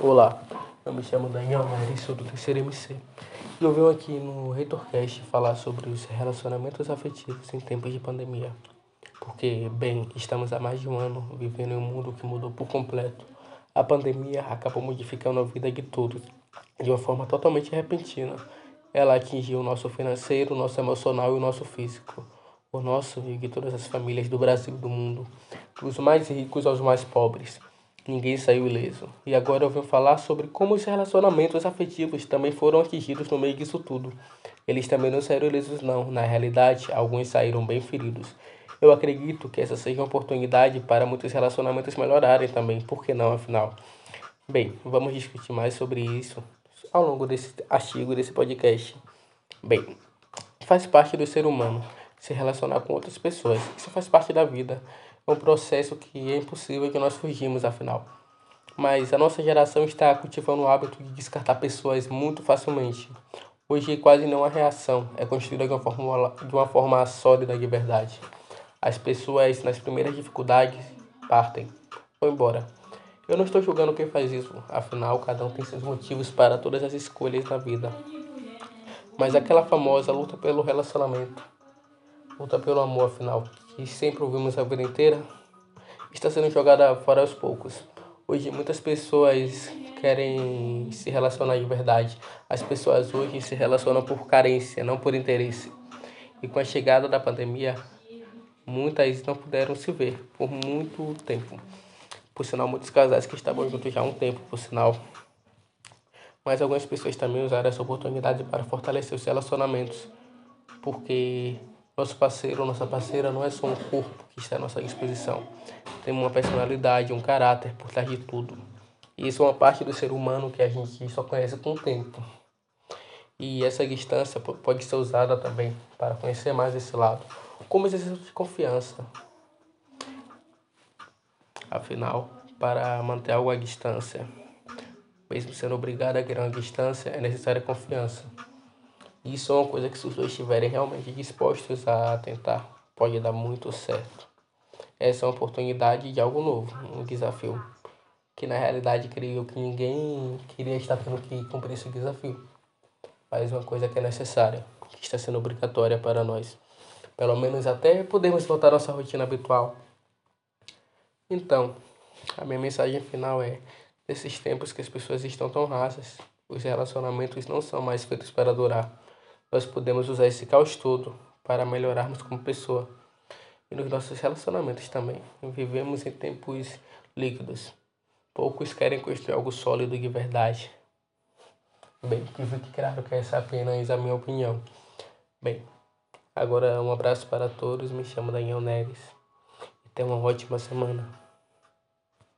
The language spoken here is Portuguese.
Olá, eu me chamo Daniel Nery, sou do terceiro MC. E eu venho aqui no ReitorCast falar sobre os relacionamentos afetivos em tempos de pandemia. Porque, bem, estamos há mais de um ano vivendo em um mundo que mudou por completo. A pandemia acabou modificando a vida de todos de uma forma totalmente repentina. Ela atingiu o nosso financeiro, o nosso emocional e o nosso físico. O nosso e de todas as famílias do Brasil e do mundo, dos mais ricos aos mais pobres. Ninguém saiu ileso. E agora eu venho falar sobre como os relacionamentos afetivos também foram atingidos no meio disso tudo. Eles também não saíram ilesos, não. Na realidade, alguns saíram bem feridos. Eu acredito que essa seja uma oportunidade para muitos relacionamentos melhorarem também. Por que não, afinal? Bem, vamos discutir mais sobre isso ao longo desse artigo, desse podcast. Bem, faz parte do ser humano se relacionar com outras pessoas. Isso faz parte da vida. É um processo que é impossível que nós fugimos, afinal. Mas a nossa geração está cultivando o hábito de descartar pessoas muito facilmente. Hoje quase não há reação, é construída de uma forma, de uma forma sólida de verdade. As pessoas, nas primeiras dificuldades, partem, vão embora. Eu não estou julgando quem faz isso, afinal, cada um tem seus motivos para todas as escolhas na vida. Mas aquela famosa luta pelo relacionamento, luta pelo amor, afinal, que sempre ouvimos a vida inteira, está sendo jogada fora aos poucos. Hoje muitas pessoas querem se relacionar de verdade. As pessoas hoje se relacionam por carência, não por interesse. E com a chegada da pandemia, muitas não puderam se ver por muito tempo. Por sinal, muitos casais que estavam juntos já há um tempo, por sinal. Mas algumas pessoas também usaram essa oportunidade para fortalecer os relacionamentos, porque nosso parceiro ou nossa parceira não é só um corpo que está à nossa disposição. Tem uma personalidade, um caráter por trás de tudo. E isso é uma parte do ser humano que a gente só conhece com o tempo. E essa distância pode ser usada também para conhecer mais esse lado. Como exercício de confiança. Afinal, para manter algo à distância, mesmo sendo obrigado a criar uma distância, é necessária confiança. Isso é uma coisa que se os dois estiverem realmente dispostos a tentar, pode dar muito certo. Essa é uma oportunidade de algo novo, um desafio. Que na realidade creio que ninguém queria estar tendo que cumprir esse desafio. Mas uma coisa que é necessária, que está sendo obrigatória para nós. Pelo menos até podermos voltar à nossa rotina habitual. Então, a minha mensagem final é: nesses tempos que as pessoas estão tão rasas, os relacionamentos não são mais feitos para durar nós podemos usar esse caos todo para melhorarmos como pessoa e nos nossos relacionamentos também. Vivemos em tempos líquidos. Poucos querem construir algo sólido de verdade. Bem, fique claro que essa é apenas a minha opinião. Bem, agora um abraço para todos. Me chamo Daniel Neves. E tenha uma ótima semana.